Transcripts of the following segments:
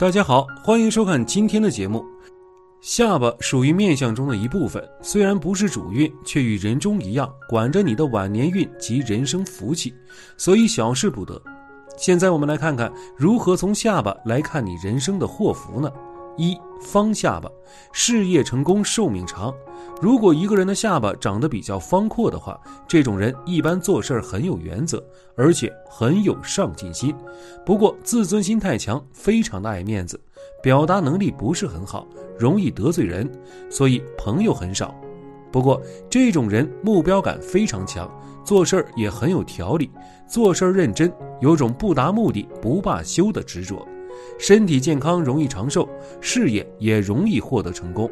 大家好，欢迎收看今天的节目。下巴属于面相中的一部分，虽然不是主运，却与人中一样，管着你的晚年运及人生福气，所以小事不得。现在我们来看看如何从下巴来看你人生的祸福呢？一方下巴，事业成功，寿命长。如果一个人的下巴长得比较方阔的话，这种人一般做事很有原则，而且很有上进心。不过自尊心太强，非常的爱面子，表达能力不是很好，容易得罪人，所以朋友很少。不过这种人目标感非常强，做事也很有条理，做事认真，有种不达目的不罢休的执着。身体健康，容易长寿，事业也容易获得成功。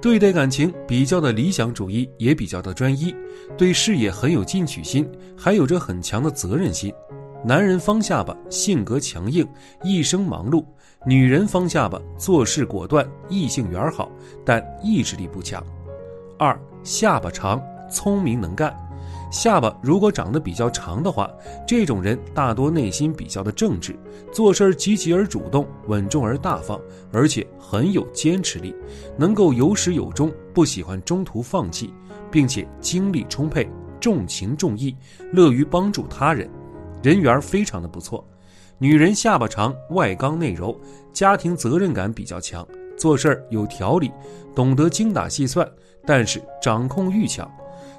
对待感情比较的理想主义，也比较的专一，对事业很有进取心，还有着很强的责任心。男人方下巴，性格强硬，一生忙碌；女人方下巴，做事果断，异性缘好，但意志力不强。二下巴长，聪明能干。下巴如果长得比较长的话，这种人大多内心比较的正直，做事积极而主动，稳重而大方，而且很有坚持力，能够有始有终，不喜欢中途放弃，并且精力充沛，重情重义，乐于帮助他人，人缘非常的不错。女人下巴长，外刚内柔，家庭责任感比较强，做事有条理，懂得精打细算，但是掌控欲强。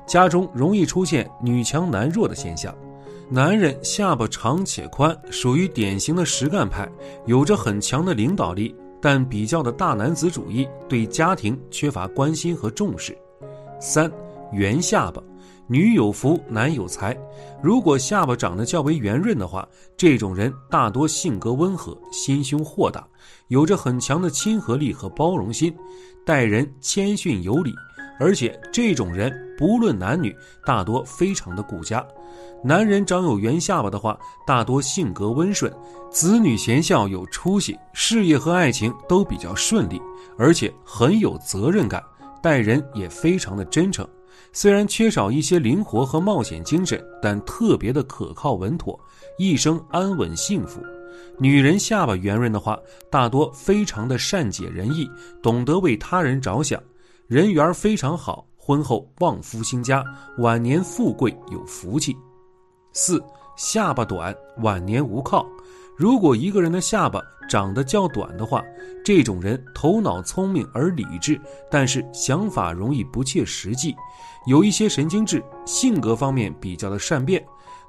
家中容易出现女强男弱的现象，男人下巴长且宽，属于典型的实干派，有着很强的领导力，但比较的大男子主义，对家庭缺乏关心和重视。三圆下巴，女有福，男有财。如果下巴长得较为圆润的话，这种人大多性格温和，心胸豁达，有着很强的亲和力和包容心，待人谦逊有礼。而且这种人不论男女，大多非常的顾家。男人长有圆下巴的话，大多性格温顺，子女贤孝有出息，事业和爱情都比较顺利，而且很有责任感，待人也非常的真诚。虽然缺少一些灵活和冒险精神，但特别的可靠稳妥，一生安稳幸福。女人下巴圆润的话，大多非常的善解人意，懂得为他人着想。人缘非常好，婚后旺夫兴家，晚年富贵有福气。四下巴短，晚年无靠。如果一个人的下巴长得较短的话，这种人头脑聪明而理智，但是想法容易不切实际，有一些神经质，性格方面比较的善变。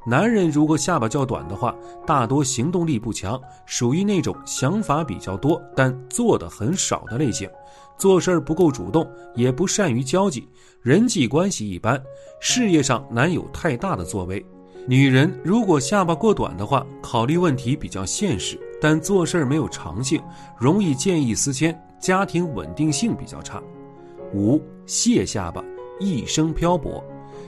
男人如果下巴较短的话，大多行动力不强，属于那种想法比较多但做的很少的类型，做事不够主动，也不善于交际，人际关系一般，事业上难有太大的作为。女人如果下巴过短的话，考虑问题比较现实，但做事没有长性，容易见异思迁，家庭稳定性比较差。五蟹下巴，一生漂泊。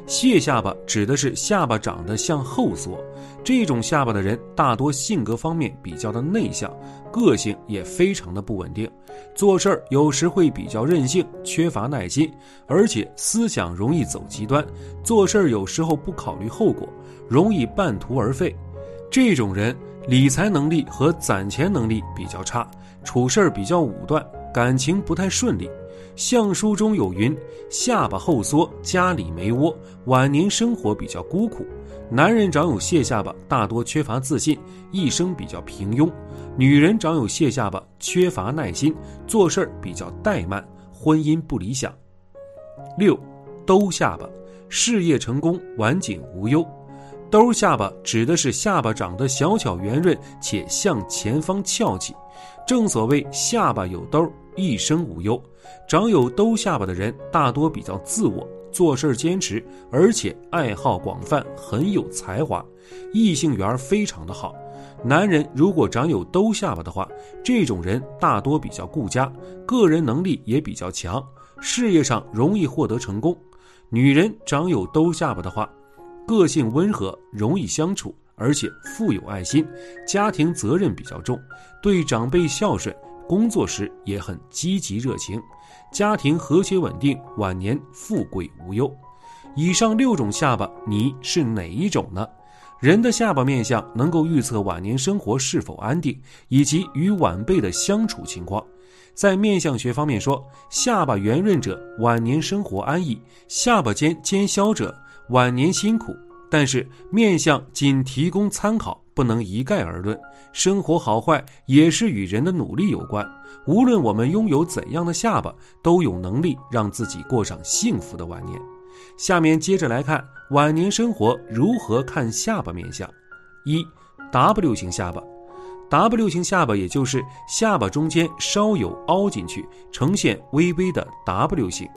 蟹下巴指的是下巴长得向后缩，这种下巴的人大多性格方面比较的内向，个性也非常的不稳定，做事儿有时会比较任性，缺乏耐心，而且思想容易走极端，做事儿有时候不考虑后果，容易半途而废。这种人理财能力和攒钱能力比较差，处事儿比较武断，感情不太顺利。相书中有云：“下巴后缩，家里没窝，晚年生活比较孤苦。”男人长有蟹下巴，大多缺乏自信，一生比较平庸；女人长有蟹下巴，缺乏耐心，做事儿比较怠慢，婚姻不理想。六，兜下巴，事业成功，晚景无忧。兜下巴指的是下巴长得小巧圆润，且向前方翘起。正所谓下巴有兜，一生无忧。长有兜下巴的人大多比较自我，做事坚持，而且爱好广泛，很有才华，异性缘非常的好。男人如果长有兜下巴的话，这种人大多比较顾家，个人能力也比较强，事业上容易获得成功。女人长有兜下巴的话，个性温和，容易相处，而且富有爱心，家庭责任比较重，对长辈孝顺。工作时也很积极热情，家庭和谐稳定，晚年富贵无忧。以上六种下巴，你是哪一种呢？人的下巴面相能够预测晚年生活是否安定，以及与晚辈的相处情况。在面相学方面说，下巴圆润者晚年生活安逸，下巴尖尖削者晚年辛苦。但是面相仅提供参考，不能一概而论。生活好坏也是与人的努力有关。无论我们拥有怎样的下巴，都有能力让自己过上幸福的晚年。下面接着来看晚年生活如何看下巴面相。一，W 型下巴。W 型下巴也就是下巴中间稍有凹进去，呈现微微的 W 型。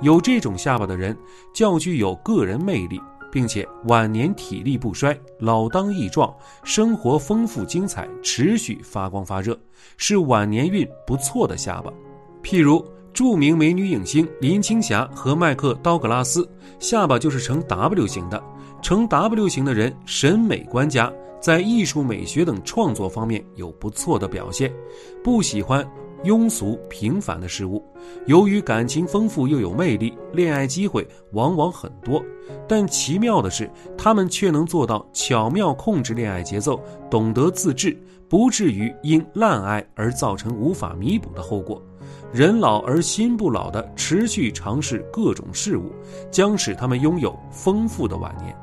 有这种下巴的人，较具有个人魅力，并且晚年体力不衰，老当益壮，生活丰富精彩，持续发光发热，是晚年运不错的下巴。譬如。著名美女影星林青霞和麦克道格拉斯下巴就是呈 W 型的。呈 W 型的人审美观家，在艺术美学等创作方面有不错的表现，不喜欢庸俗平凡的事物。由于感情丰富又有魅力，恋爱机会往往很多。但奇妙的是，他们却能做到巧妙控制恋爱节奏，懂得自制，不至于因滥爱而造成无法弥补的后果。人老而心不老的持续尝试各种事物，将使他们拥有丰富的晚年。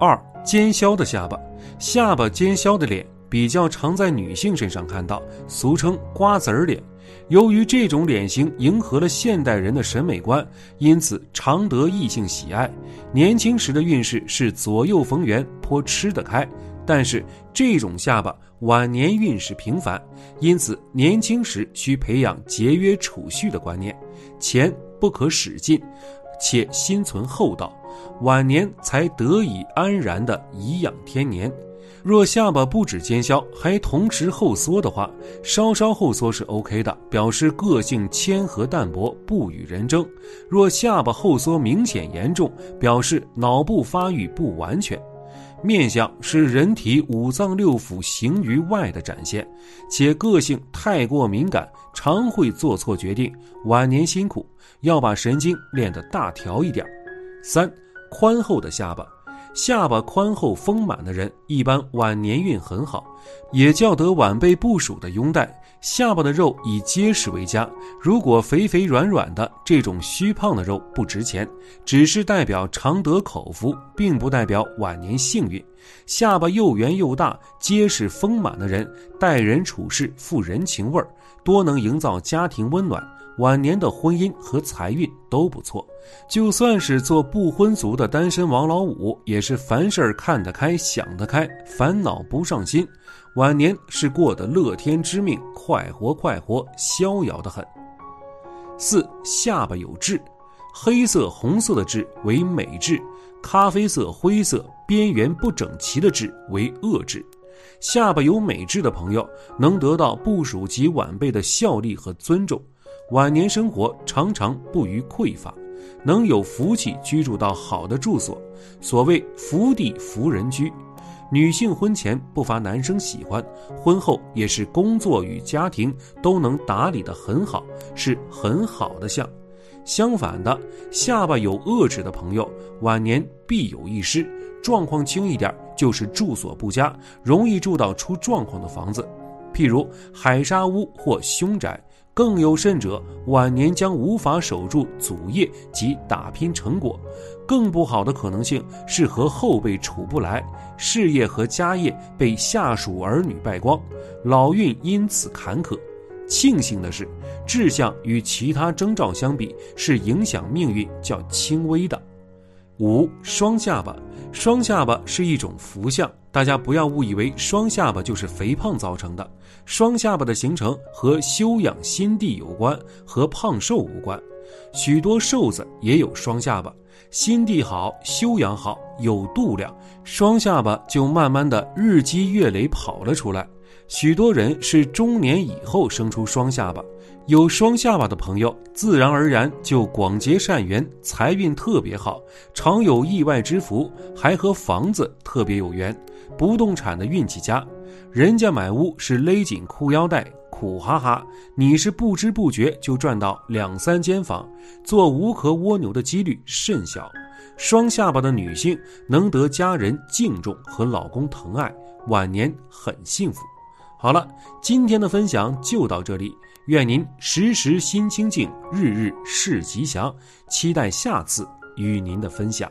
二尖削的下巴，下巴尖削的脸比较常在女性身上看到，俗称瓜子儿脸。由于这种脸型迎合了现代人的审美观，因此常得异性喜爱。年轻时的运势是左右逢源，颇吃得开。但是这种下巴晚年运势平凡，因此年轻时需培养节约储蓄的观念，钱不可使尽，且心存厚道，晚年才得以安然的颐养天年。若下巴不止尖削，还同时后缩的话，稍稍后缩是 OK 的，表示个性谦和淡泊，不与人争；若下巴后缩明显严重，表示脑部发育不完全。面相是人体五脏六腑形于外的展现，且个性太过敏感，常会做错决定，晚年辛苦，要把神经练得大条一点。三，宽厚的下巴。下巴宽厚丰满的人，一般晚年运很好，也较得晚辈部属的拥戴。下巴的肉以结实为佳，如果肥肥软软的这种虚胖的肉不值钱，只是代表常得口福，并不代表晚年幸运。下巴又圆又大、结实丰满的人，待人处事富人情味儿，多能营造家庭温暖。晚年的婚姻和财运都不错，就算是做不婚族的单身王老五，也是凡事看得开、想得开，烦恼不上心。晚年是过得乐天知命，快活快活，逍遥的很。四下巴有痣，黑色、红色的痣为美痣，咖啡色、灰色、边缘不整齐的痣为恶痣。下巴有美痣的朋友，能得到部属及晚辈的效力和尊重。晚年生活常常不虞匮乏，能有福气居住到好的住所，所谓福地福人居。女性婚前不乏男生喜欢，婚后也是工作与家庭都能打理得很好，是很好的相。相反的，下巴有恶痣的朋友，晚年必有一失，状况轻一点就是住所不佳，容易住到出状况的房子，譬如海沙屋或凶宅。更有甚者，晚年将无法守住祖业及打拼成果。更不好的可能性是和后辈处不来，事业和家业被下属儿女败光，老运因此坎坷。庆幸的是，志向与其他征兆相比，是影响命运较轻微的。五双下巴，双下巴是一种福相，大家不要误以为双下巴就是肥胖造成的。双下巴的形成和修养心地有关，和胖瘦无关。许多瘦子也有双下巴，心地好、修养好、有度量，双下巴就慢慢的日积月累跑了出来。许多人是中年以后生出双下巴，有双下巴的朋友，自然而然就广结善缘，财运特别好，常有意外之福，还和房子特别有缘，不动产的运气佳。人家买屋是勒紧裤腰带，苦哈哈；你是不知不觉就赚到两三间房，做无壳蜗牛的几率甚小。双下巴的女性能得家人敬重和老公疼爱，晚年很幸福。好了，今天的分享就到这里，愿您时时心清静，日日事吉祥。期待下次与您的分享。